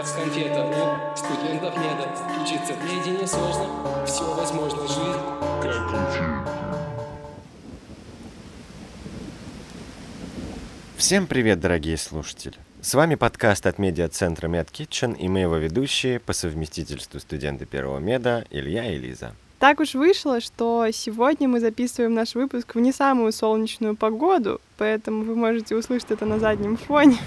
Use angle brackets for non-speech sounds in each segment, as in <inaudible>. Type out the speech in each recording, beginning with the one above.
как конфета У студентов нет Учиться в меди сложно Все возможно, жизнь Всем привет, дорогие слушатели! С вами подкаст от медиа-центра MedKitchen и мы его ведущие по совместительству студенты первого меда Илья и Лиза. Так уж вышло, что сегодня мы записываем наш выпуск в не самую солнечную погоду, поэтому вы можете услышать это на заднем фоне.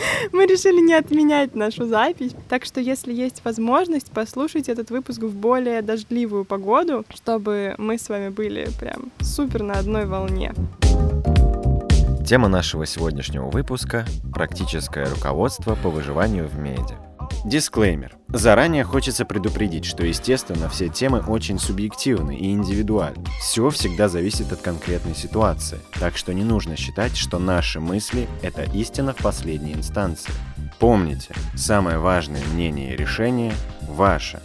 <laughs> Мы решили не отменять нашу запись, так что если есть возможность, послушайте этот выпуск в более дождливую погоду, чтобы мы с вами были прям супер на одной волне. Тема нашего сегодняшнего выпуска – практическое руководство по выживанию в меди. Дисклеймер. Заранее хочется предупредить, что, естественно, все темы очень субъективны и индивидуальны. Все всегда зависит от конкретной ситуации, так что не нужно считать, что наши мысли – это истина в последней инстанции. Помните, самое важное мнение и решение – ваше.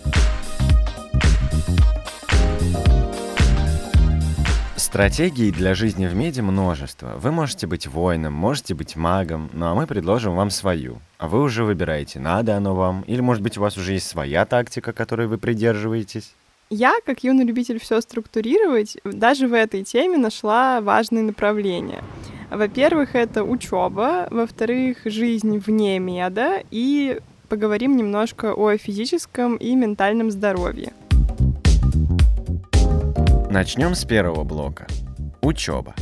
Стратегий для жизни в меди множество. Вы можете быть воином, можете быть магом, ну а мы предложим вам свою. А вы уже выбираете, надо оно вам, или может быть у вас уже есть своя тактика, которой вы придерживаетесь. Я, как юный любитель все структурировать, даже в этой теме нашла важные направления. Во-первых, это учеба, во-вторых, жизнь вне меда, и поговорим немножко о физическом и ментальном здоровье. Начнем с первого блока. Учеба.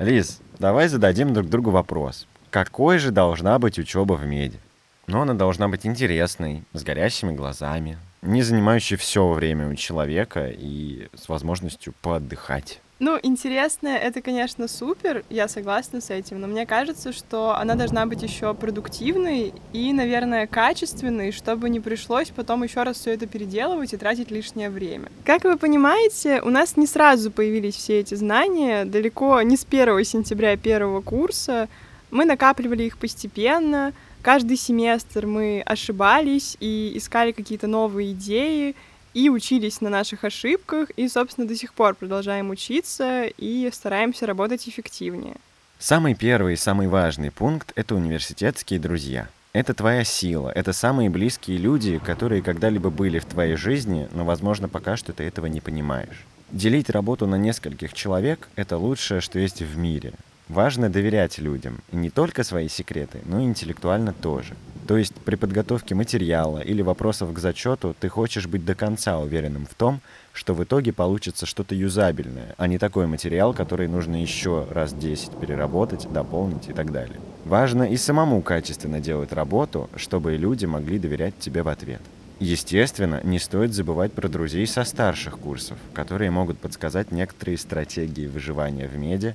Лиз, давай зададим друг другу вопрос. Какой же должна быть учеба в меди? Но она должна быть интересной, с горящими глазами, не занимающей все время у человека и с возможностью поотдыхать. Ну, интересная, это, конечно, супер, я согласна с этим, но мне кажется, что она должна быть еще продуктивной и, наверное, качественной, чтобы не пришлось потом еще раз все это переделывать и тратить лишнее время. Как вы понимаете, у нас не сразу появились все эти знания, далеко не с 1 сентября первого курса. Мы накапливали их постепенно, каждый семестр мы ошибались и искали какие-то новые идеи, и учились на наших ошибках, и, собственно, до сих пор продолжаем учиться и стараемся работать эффективнее. Самый первый и самый важный пункт — это университетские друзья. Это твоя сила, это самые близкие люди, которые когда-либо были в твоей жизни, но, возможно, пока что ты этого не понимаешь. Делить работу на нескольких человек — это лучшее, что есть в мире. Важно доверять людям, и не только свои секреты, но и интеллектуально тоже. То есть при подготовке материала или вопросов к зачету ты хочешь быть до конца уверенным в том, что в итоге получится что-то юзабельное, а не такой материал, который нужно еще раз 10 переработать, дополнить и так далее. Важно и самому качественно делать работу, чтобы люди могли доверять тебе в ответ. Естественно, не стоит забывать про друзей со старших курсов, которые могут подсказать некоторые стратегии выживания в меди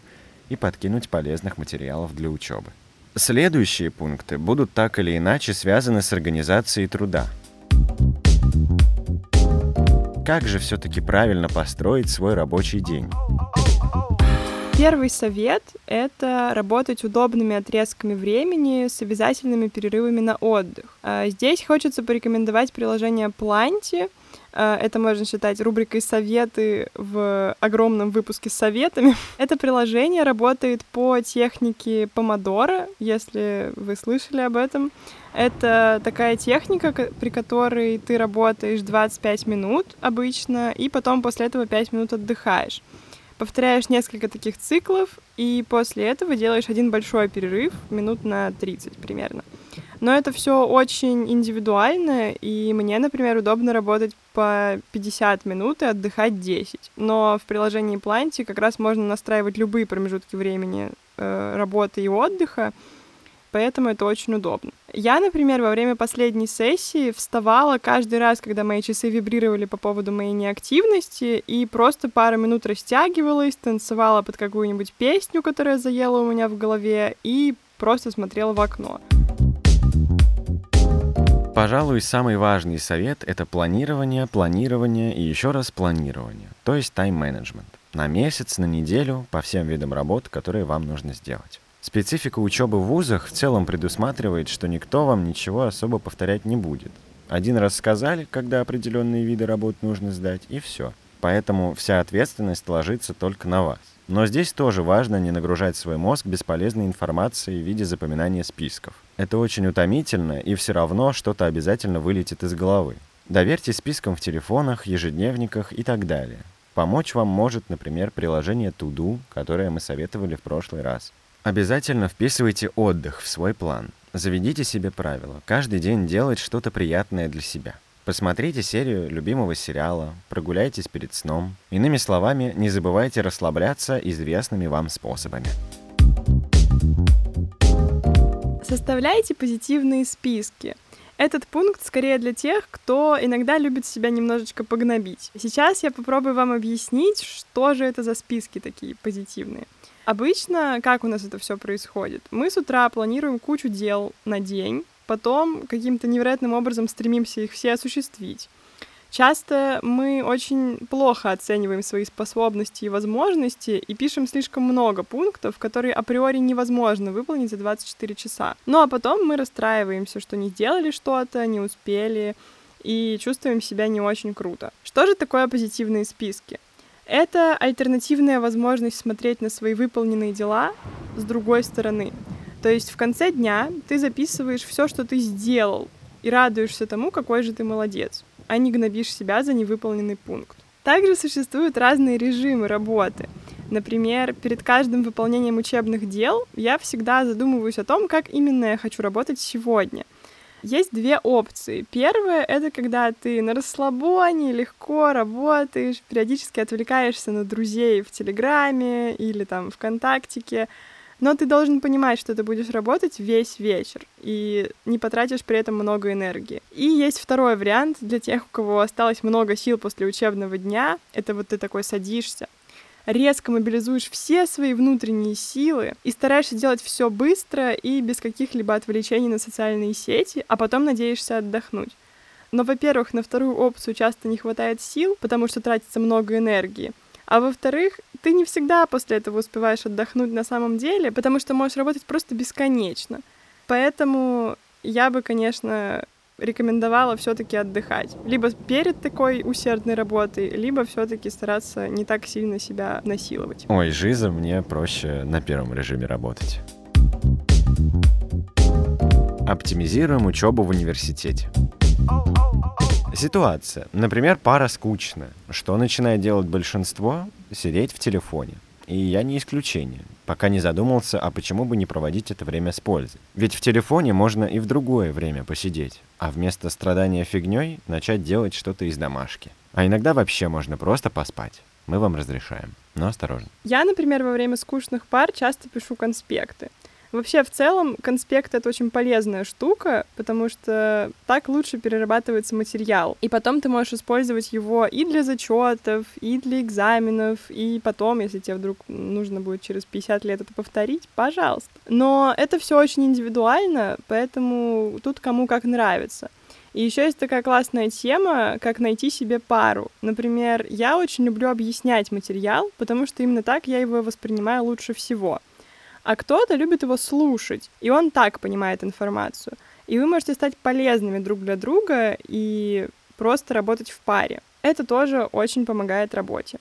и подкинуть полезных материалов для учебы. Следующие пункты будут так или иначе связаны с организацией труда. Как же все-таки правильно построить свой рабочий день? Первый совет — это работать удобными отрезками времени с обязательными перерывами на отдых. А здесь хочется порекомендовать приложение Planty — это можно считать рубрикой «Советы» в огромном выпуске с советами. <laughs> Это приложение работает по технике помодора, если вы слышали об этом. Это такая техника, при которой ты работаешь 25 минут обычно, и потом после этого 5 минут отдыхаешь. Повторяешь несколько таких циклов, и после этого делаешь один большой перерыв, минут на 30 примерно. Но это все очень индивидуально, и мне, например, удобно работать по 50 минут и отдыхать 10. Но в приложении Planty как раз можно настраивать любые промежутки времени э, работы и отдыха, поэтому это очень удобно. Я, например, во время последней сессии вставала каждый раз, когда мои часы вибрировали по поводу моей неактивности, и просто пару минут растягивалась, танцевала под какую-нибудь песню, которая заела у меня в голове, и просто смотрела в окно. Пожалуй, самый важный совет — это планирование, планирование и еще раз планирование, то есть тайм-менеджмент. На месяц, на неделю, по всем видам работ, которые вам нужно сделать. Специфика учебы в вузах в целом предусматривает, что никто вам ничего особо повторять не будет. Один раз сказали, когда определенные виды работ нужно сдать, и все. Поэтому вся ответственность ложится только на вас. Но здесь тоже важно не нагружать свой мозг бесполезной информацией в виде запоминания списков. Это очень утомительно, и все равно что-то обязательно вылетит из головы. Доверьте спискам в телефонах, ежедневниках и так далее. Помочь вам может, например, приложение To-Do, которое мы советовали в прошлый раз. Обязательно вписывайте отдых в свой план. Заведите себе правило. Каждый день делать что-то приятное для себя. Посмотрите серию любимого сериала, прогуляйтесь перед сном. Иными словами, не забывайте расслабляться известными вам способами. Составляйте позитивные списки. Этот пункт скорее для тех, кто иногда любит себя немножечко погнобить. Сейчас я попробую вам объяснить, что же это за списки такие позитивные. Обычно, как у нас это все происходит? Мы с утра планируем кучу дел на день, потом каким-то невероятным образом стремимся их все осуществить. Часто мы очень плохо оцениваем свои способности и возможности и пишем слишком много пунктов, которые априори невозможно выполнить за 24 часа. Ну а потом мы расстраиваемся, что не сделали что-то, не успели и чувствуем себя не очень круто. Что же такое позитивные списки? Это альтернативная возможность смотреть на свои выполненные дела с другой стороны. То есть в конце дня ты записываешь все, что ты сделал, и радуешься тому, какой же ты молодец, а не гнобишь себя за невыполненный пункт. Также существуют разные режимы работы. Например, перед каждым выполнением учебных дел я всегда задумываюсь о том, как именно я хочу работать сегодня. Есть две опции. Первая — это когда ты на расслабоне, легко работаешь, периодически отвлекаешься на друзей в Телеграме или там ВКонтактике, но ты должен понимать, что ты будешь работать весь вечер и не потратишь при этом много энергии. И есть второй вариант для тех, у кого осталось много сил после учебного дня. Это вот ты такой садишься, резко мобилизуешь все свои внутренние силы и стараешься делать все быстро и без каких-либо отвлечений на социальные сети, а потом надеешься отдохнуть. Но, во-первых, на вторую опцию часто не хватает сил, потому что тратится много энергии. А во-вторых, ты не всегда после этого успеваешь отдохнуть на самом деле, потому что можешь работать просто бесконечно. Поэтому я бы, конечно, рекомендовала все-таки отдыхать. Либо перед такой усердной работой, либо все-таки стараться не так сильно себя насиловать. Ой, Жиза, мне проще на первом режиме работать. Оптимизируем учебу в университете. Ситуация. Например, пара скучная. Что начинает делать большинство? Сидеть в телефоне. И я не исключение, пока не задумался, а почему бы не проводить это время с пользой. Ведь в телефоне можно и в другое время посидеть, а вместо страдания фигней начать делать что-то из домашки. А иногда вообще можно просто поспать. Мы вам разрешаем, но осторожно. Я, например, во время скучных пар часто пишу конспекты. Вообще, в целом, конспект — это очень полезная штука, потому что так лучше перерабатывается материал. И потом ты можешь использовать его и для зачетов, и для экзаменов, и потом, если тебе вдруг нужно будет через 50 лет это повторить, пожалуйста. Но это все очень индивидуально, поэтому тут кому как нравится. И еще есть такая классная тема, как найти себе пару. Например, я очень люблю объяснять материал, потому что именно так я его воспринимаю лучше всего а кто-то любит его слушать, и он так понимает информацию. И вы можете стать полезными друг для друга и просто работать в паре. Это тоже очень помогает работе.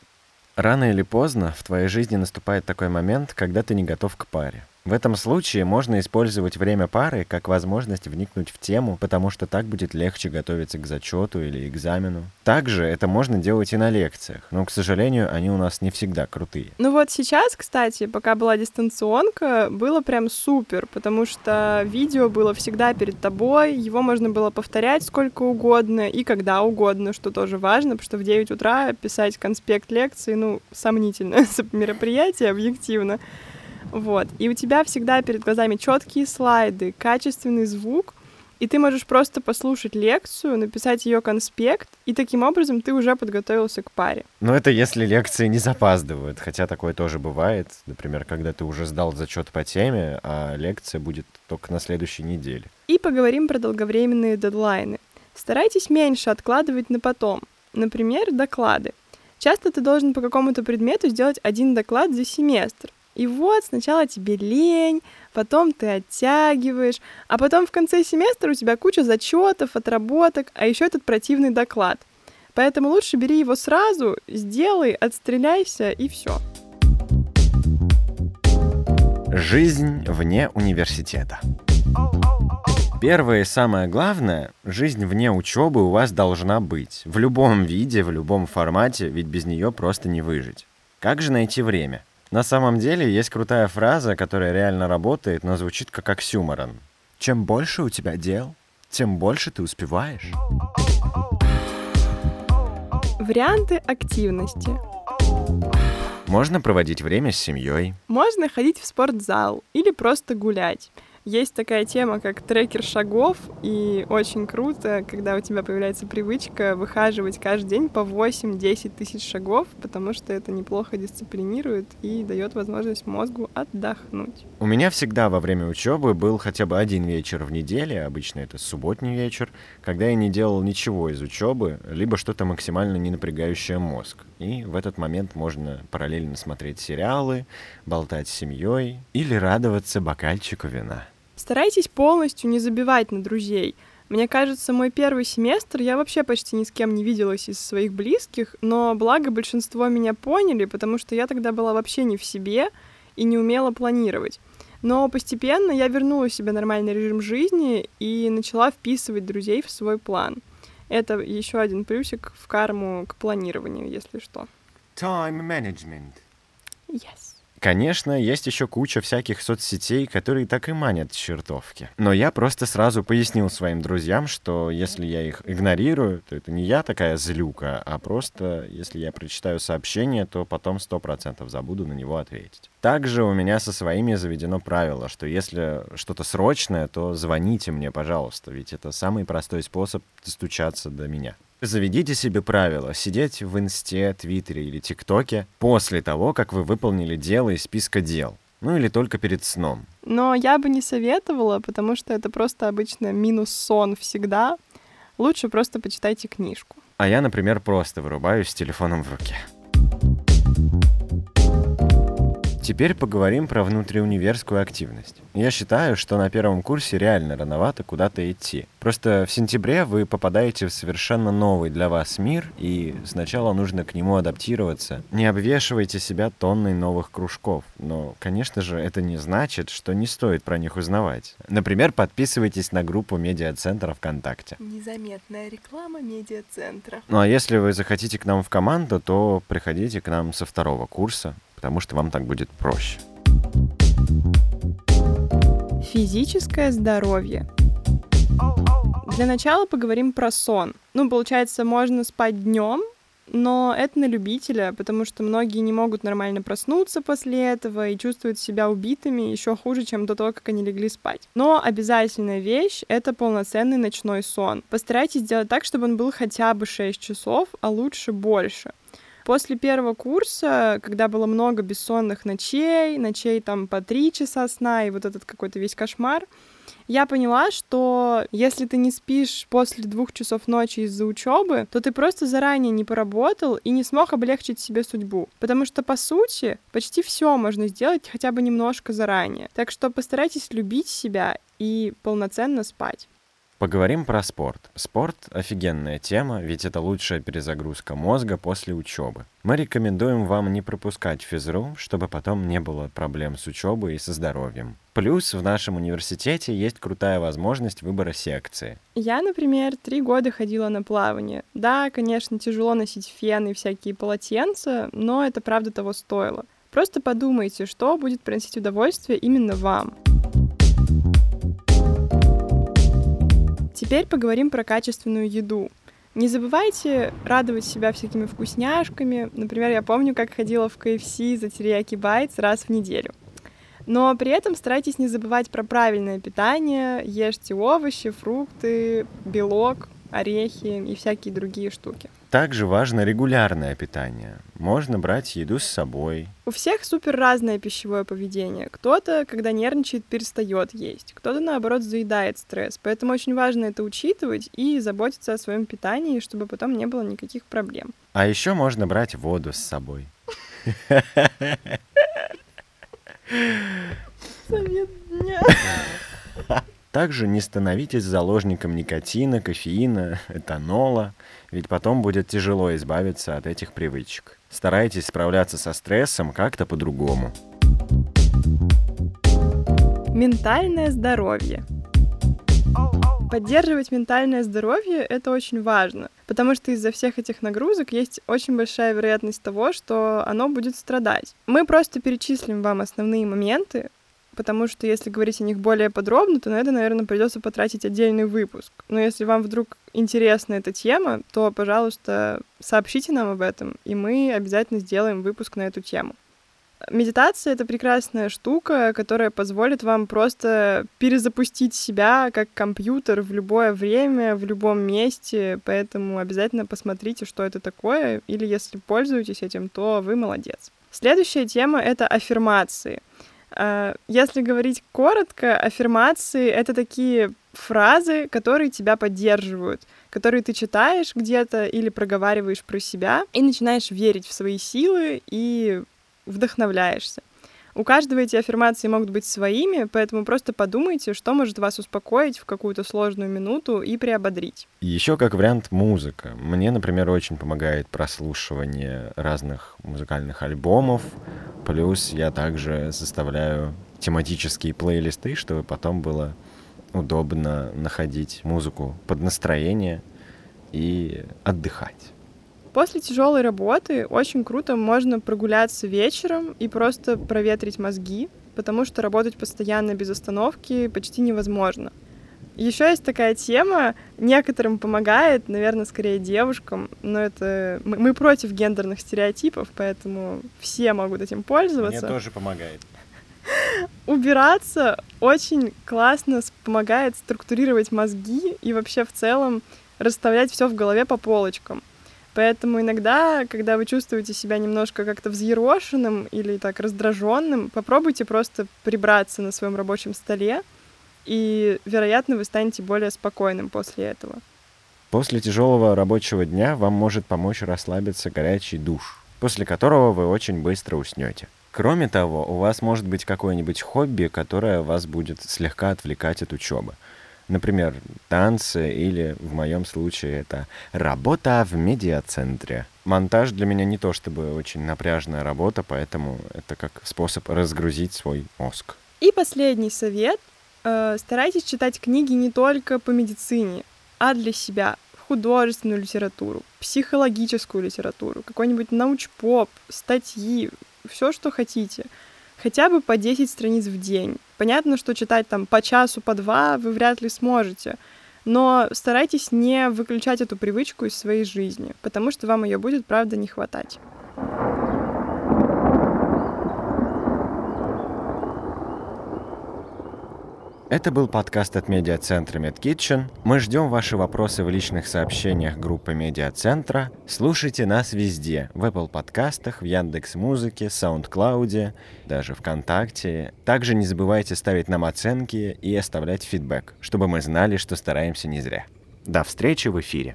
Рано или поздно в твоей жизни наступает такой момент, когда ты не готов к паре. В этом случае можно использовать время пары как возможность вникнуть в тему, потому что так будет легче готовиться к зачету или экзамену. Также это можно делать и на лекциях, но, к сожалению, они у нас не всегда крутые. Ну вот сейчас, кстати, пока была дистанционка, было прям супер, потому что видео было всегда перед тобой, его можно было повторять сколько угодно и когда угодно, что тоже важно, потому что в 9 утра писать конспект лекции, ну, сомнительное <laughs> мероприятие, объективно. Вот. И у тебя всегда перед глазами четкие слайды, качественный звук, и ты можешь просто послушать лекцию, написать ее конспект, и таким образом ты уже подготовился к паре. Но это если лекции не запаздывают, хотя такое тоже бывает. Например, когда ты уже сдал зачет по теме, а лекция будет только на следующей неделе. И поговорим про долговременные дедлайны. Старайтесь меньше откладывать на потом. Например, доклады. Часто ты должен по какому-то предмету сделать один доклад за семестр. И вот сначала тебе лень, потом ты оттягиваешь, а потом в конце семестра у тебя куча зачетов, отработок, а еще этот противный доклад. Поэтому лучше бери его сразу, сделай, отстреляйся и все. Жизнь вне университета. Первое и самое главное, жизнь вне учебы у вас должна быть. В любом виде, в любом формате, ведь без нее просто не выжить. Как же найти время? На самом деле есть крутая фраза, которая реально работает, но звучит как оксюморон. Чем больше у тебя дел, тем больше ты успеваешь. Варианты активности. Можно проводить время с семьей. Можно ходить в спортзал или просто гулять. Есть такая тема, как трекер шагов, и очень круто, когда у тебя появляется привычка выхаживать каждый день по 8-10 тысяч шагов, потому что это неплохо дисциплинирует и дает возможность мозгу отдохнуть. У меня всегда во время учебы был хотя бы один вечер в неделе, обычно это субботний вечер, когда я не делал ничего из учебы, либо что-то максимально не напрягающее мозг. И в этот момент можно параллельно смотреть сериалы, болтать с семьей или радоваться бокальчику вина. Старайтесь полностью не забивать на друзей. Мне кажется, мой первый семестр я вообще почти ни с кем не виделась из своих близких, но благо большинство меня поняли, потому что я тогда была вообще не в себе и не умела планировать. Но постепенно я вернула себе нормальный режим жизни и начала вписывать друзей в свой план. Это еще один плюсик в карму к планированию, если что. Time management. Yes. Конечно, есть еще куча всяких соцсетей, которые так и манят чертовки. Но я просто сразу пояснил своим друзьям, что если я их игнорирую, то это не я такая злюка, а просто если я прочитаю сообщение, то потом сто процентов забуду на него ответить. Также у меня со своими заведено правило, что если что-то срочное, то звоните мне, пожалуйста, ведь это самый простой способ достучаться до меня. Заведите себе правило сидеть в инсте, твиттере или тиктоке после того, как вы выполнили дело из списка дел. Ну или только перед сном. Но я бы не советовала, потому что это просто обычно минус сон всегда. Лучше просто почитайте книжку. А я, например, просто вырубаюсь с телефоном в руке. Теперь поговорим про внутриуниверскую активность. Я считаю, что на первом курсе реально рановато куда-то идти. Просто в сентябре вы попадаете в совершенно новый для вас мир, и сначала нужно к нему адаптироваться. Не обвешивайте себя тонной новых кружков. Но, конечно же, это не значит, что не стоит про них узнавать. Например, подписывайтесь на группу медиацентра ВКонтакте. Незаметная реклама медиацентра. Ну а если вы захотите к нам в команду, то приходите к нам со второго курса потому что вам так будет проще. Физическое здоровье. Для начала поговорим про сон. Ну, получается, можно спать днем, но это на любителя, потому что многие не могут нормально проснуться после этого и чувствуют себя убитыми еще хуже, чем до того, как они легли спать. Но обязательная вещь — это полноценный ночной сон. Постарайтесь сделать так, чтобы он был хотя бы 6 часов, а лучше больше. После первого курса, когда было много бессонных ночей, ночей там по три часа сна и вот этот какой-то весь кошмар, я поняла, что если ты не спишь после двух часов ночи из-за учебы, то ты просто заранее не поработал и не смог облегчить себе судьбу. Потому что, по сути, почти все можно сделать хотя бы немножко заранее. Так что постарайтесь любить себя и полноценно спать. Поговорим про спорт. Спорт — офигенная тема, ведь это лучшая перезагрузка мозга после учебы. Мы рекомендуем вам не пропускать физру, чтобы потом не было проблем с учебой и со здоровьем. Плюс в нашем университете есть крутая возможность выбора секции. Я, например, три года ходила на плавание. Да, конечно, тяжело носить фен и всякие полотенца, но это правда того стоило. Просто подумайте, что будет приносить удовольствие именно вам. Теперь поговорим про качественную еду. Не забывайте радовать себя всякими вкусняшками. Например, я помню, как ходила в KFC за терияки байтс раз в неделю. Но при этом старайтесь не забывать про правильное питание, ешьте овощи, фрукты, белок, орехи и всякие другие штуки. Также важно регулярное питание. Можно брать еду с собой. У всех супер разное пищевое поведение. Кто-то, когда нервничает, перестает есть. Кто-то, наоборот, заедает стресс. Поэтому очень важно это учитывать и заботиться о своем питании, чтобы потом не было никаких проблем. А еще можно брать воду с собой. Совет дня. <laughs> Также не становитесь заложником никотина, кофеина, этанола, ведь потом будет тяжело избавиться от этих привычек. Старайтесь справляться со стрессом как-то по-другому. Ментальное здоровье. Поддерживать ментальное здоровье — это очень важно, потому что из-за всех этих нагрузок есть очень большая вероятность того, что оно будет страдать. Мы просто перечислим вам основные моменты, потому что если говорить о них более подробно, то на это, наверное, придется потратить отдельный выпуск. Но если вам вдруг интересна эта тема, то, пожалуйста, сообщите нам об этом, и мы обязательно сделаем выпуск на эту тему. Медитация — это прекрасная штука, которая позволит вам просто перезапустить себя как компьютер в любое время, в любом месте, поэтому обязательно посмотрите, что это такое, или если пользуетесь этим, то вы молодец. Следующая тема — это аффирмации. А, если говорить коротко, аффирмации — это такие фразы, которые тебя поддерживают, которые ты читаешь где-то или проговариваешь про себя и начинаешь верить в свои силы и вдохновляешься. У каждого эти аффирмации могут быть своими, поэтому просто подумайте, что может вас успокоить в какую-то сложную минуту и приободрить. Еще как вариант музыка. Мне, например, очень помогает прослушивание разных музыкальных альбомов. Плюс я также составляю тематические плейлисты, чтобы потом было удобно находить музыку под настроение и отдыхать. После тяжелой работы очень круто можно прогуляться вечером и просто проветрить мозги, потому что работать постоянно без остановки почти невозможно. Еще есть такая тема, некоторым помогает, наверное, скорее девушкам, но это мы, мы против гендерных стереотипов, поэтому все могут этим пользоваться. Мне тоже помогает. Убираться очень классно помогает структурировать мозги и вообще в целом расставлять все в голове по полочкам. Поэтому иногда, когда вы чувствуете себя немножко как-то взъерошенным или так раздраженным, попробуйте просто прибраться на своем рабочем столе, и, вероятно, вы станете более спокойным после этого. После тяжелого рабочего дня вам может помочь расслабиться горячий душ, после которого вы очень быстро уснете. Кроме того, у вас может быть какое-нибудь хобби, которое вас будет слегка отвлекать от учебы. Например, танцы или, в моем случае, это работа в медиацентре. Монтаж для меня не то чтобы очень напряжная работа, поэтому это как способ разгрузить свой мозг. И последний совет. Э, старайтесь читать книги не только по медицине, а для себя. Художественную литературу, психологическую литературу, какой-нибудь научпоп, статьи, все, что хотите хотя бы по 10 страниц в день. Понятно, что читать там по часу, по два вы вряд ли сможете, но старайтесь не выключать эту привычку из своей жизни, потому что вам ее будет, правда, не хватать. Это был подкаст от медиацентра MedKitchen. Мы ждем ваши вопросы в личных сообщениях группы медиацентра. Слушайте нас везде. В Apple подкастах, в Яндекс Музыке, SoundCloud, даже ВКонтакте. Также не забывайте ставить нам оценки и оставлять фидбэк, чтобы мы знали, что стараемся не зря. До встречи в эфире.